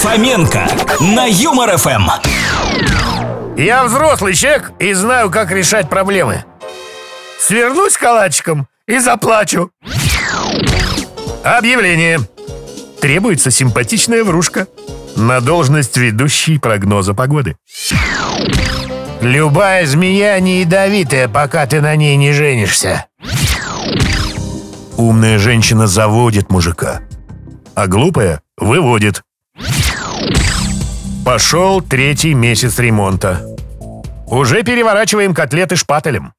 Фоменко на Юмор ФМ. Я взрослый человек и знаю, как решать проблемы. Свернусь калачиком и заплачу. Объявление. Требуется симпатичная врушка на должность ведущей прогноза погоды. Любая змея не ядовитая, пока ты на ней не женишься. Умная женщина заводит мужика, а глупая выводит. Пошел третий месяц ремонта. Уже переворачиваем котлеты шпателем.